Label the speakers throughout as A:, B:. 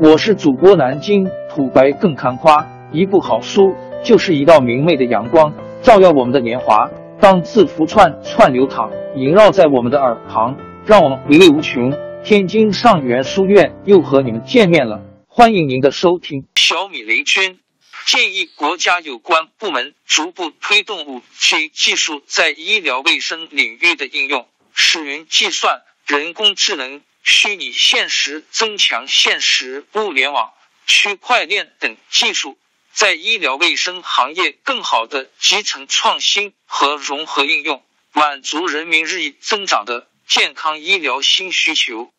A: 我是主播南京土白更看花，一部好书就是一道明媚的阳光，照耀我们的年华。当字符串串流淌，萦绕在我们的耳旁，让我们回味无穷。天津上元书院又和你们见面了，欢迎您的收听。
B: 小米雷军建议国家有关部门逐步推动五 G 技术在医疗卫生领域的应用，使云计算、人工智能。虚拟现实、增强现实、物联网、区块链等技术，在医疗卫生行业更好的集成创新和融合应用，满足人民日益增长的健康医疗新需求。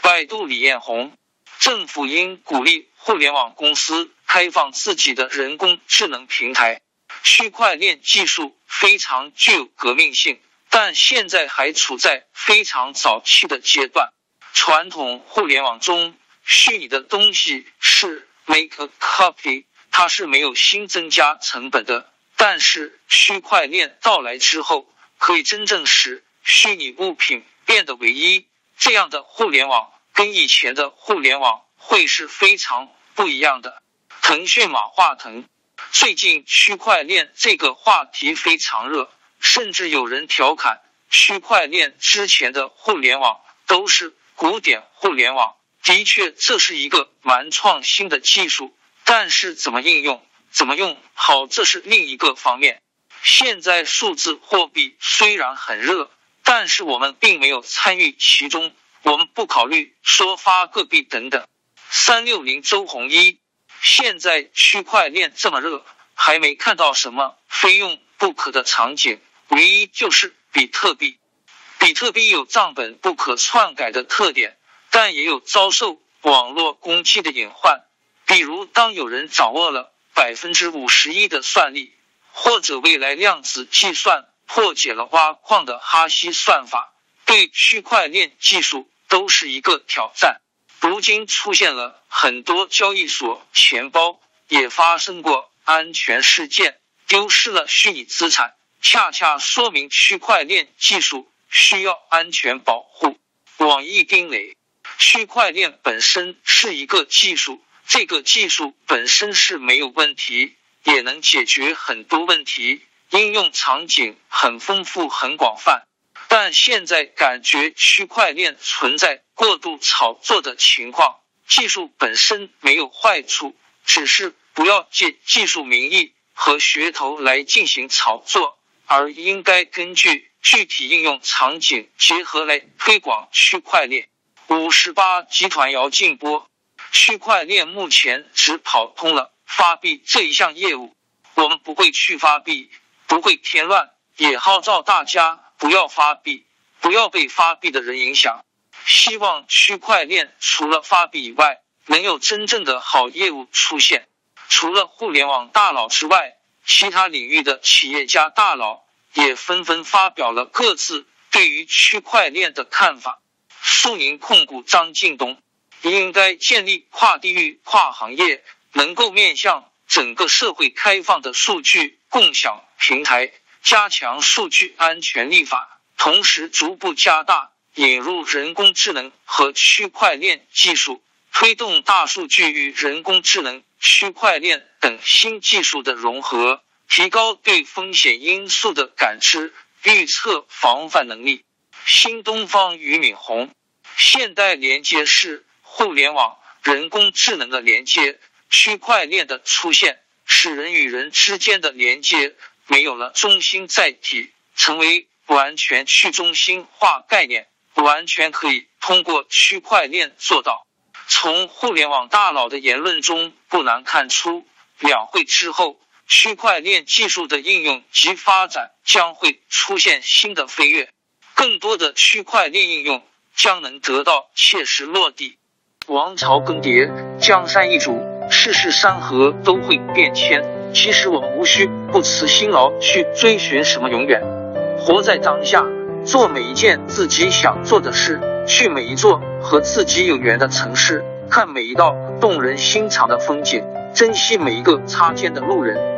B: 百度李彦宏，政府应鼓励互联网公司开放自己的人工智能平台。区块链技术非常具有革命性，但现在还处在非常早期的阶段。传统互联网中，虚拟的东西是 make a copy，它是没有新增加成本的。但是区块链到来之后，可以真正使虚拟物品变得唯一。这样的互联网跟以前的互联网会是非常不一样的。腾讯马化腾最近区块链这个话题非常热，甚至有人调侃区块链之前的互联网都是。古典互联网的确，这是一个蛮创新的技术，但是怎么应用、怎么用好，这是另一个方面。现在数字货币虽然很热，但是我们并没有参与其中，我们不考虑说发个币等等。三六零周鸿祎，现在区块链这么热，还没看到什么非用不可的场景，唯一就是比特币。比特币有账本不可篡改的特点，但也有遭受网络攻击的隐患。比如，当有人掌握了百分之五十一的算力，或者未来量子计算破解了挖矿的哈希算法，对区块链技术都是一个挑战。如今出现了很多交易所钱包也发生过安全事件，丢失了虚拟资产，恰恰说明区块链技术。需要安全保护。网易丁磊，区块链本身是一个技术，这个技术本身是没有问题，也能解决很多问题，应用场景很丰富、很广泛。但现在感觉区块链存在过度炒作的情况。技术本身没有坏处，只是不要借技术名义和噱头来进行炒作，而应该根据。具体应用场景结合来推广区块链。五十八集团姚劲波，区块链目前只跑通了发币这一项业务，我们不会去发币，不会添乱，也号召大家不要发币，不要被发币的人影响。希望区块链除了发币以外，能有真正的好业务出现。除了互联网大佬之外，其他领域的企业家大佬。也纷纷发表了各自对于区块链的看法。苏宁控股张近东应该建立跨地域、跨行业、能够面向整个社会开放的数据共享平台，加强数据安全立法，同时逐步加大引入人工智能和区块链技术，推动大数据与人工智能、区块链等新技术的融合。提高对风险因素的感知、预测、防范能力。新东方俞敏洪，现代连接是互联网、人工智能的连接，区块链的出现使人与人之间的连接没有了中心载体，成为完全去中心化概念，完全可以通过区块链做到。从互联网大佬的言论中不难看出，两会之后。区块链技术的应用及发展将会出现新的飞跃，更多的区块链应用将能得到切实落地。王朝更迭，江山易主，世事山河都会变迁。其实我们无需不辞辛劳去追寻什么永远，活在当下，做每一件自己想做的事，去每一座和自己有缘的城市，看每一道动人心肠的风景，珍惜每一个擦肩的路人。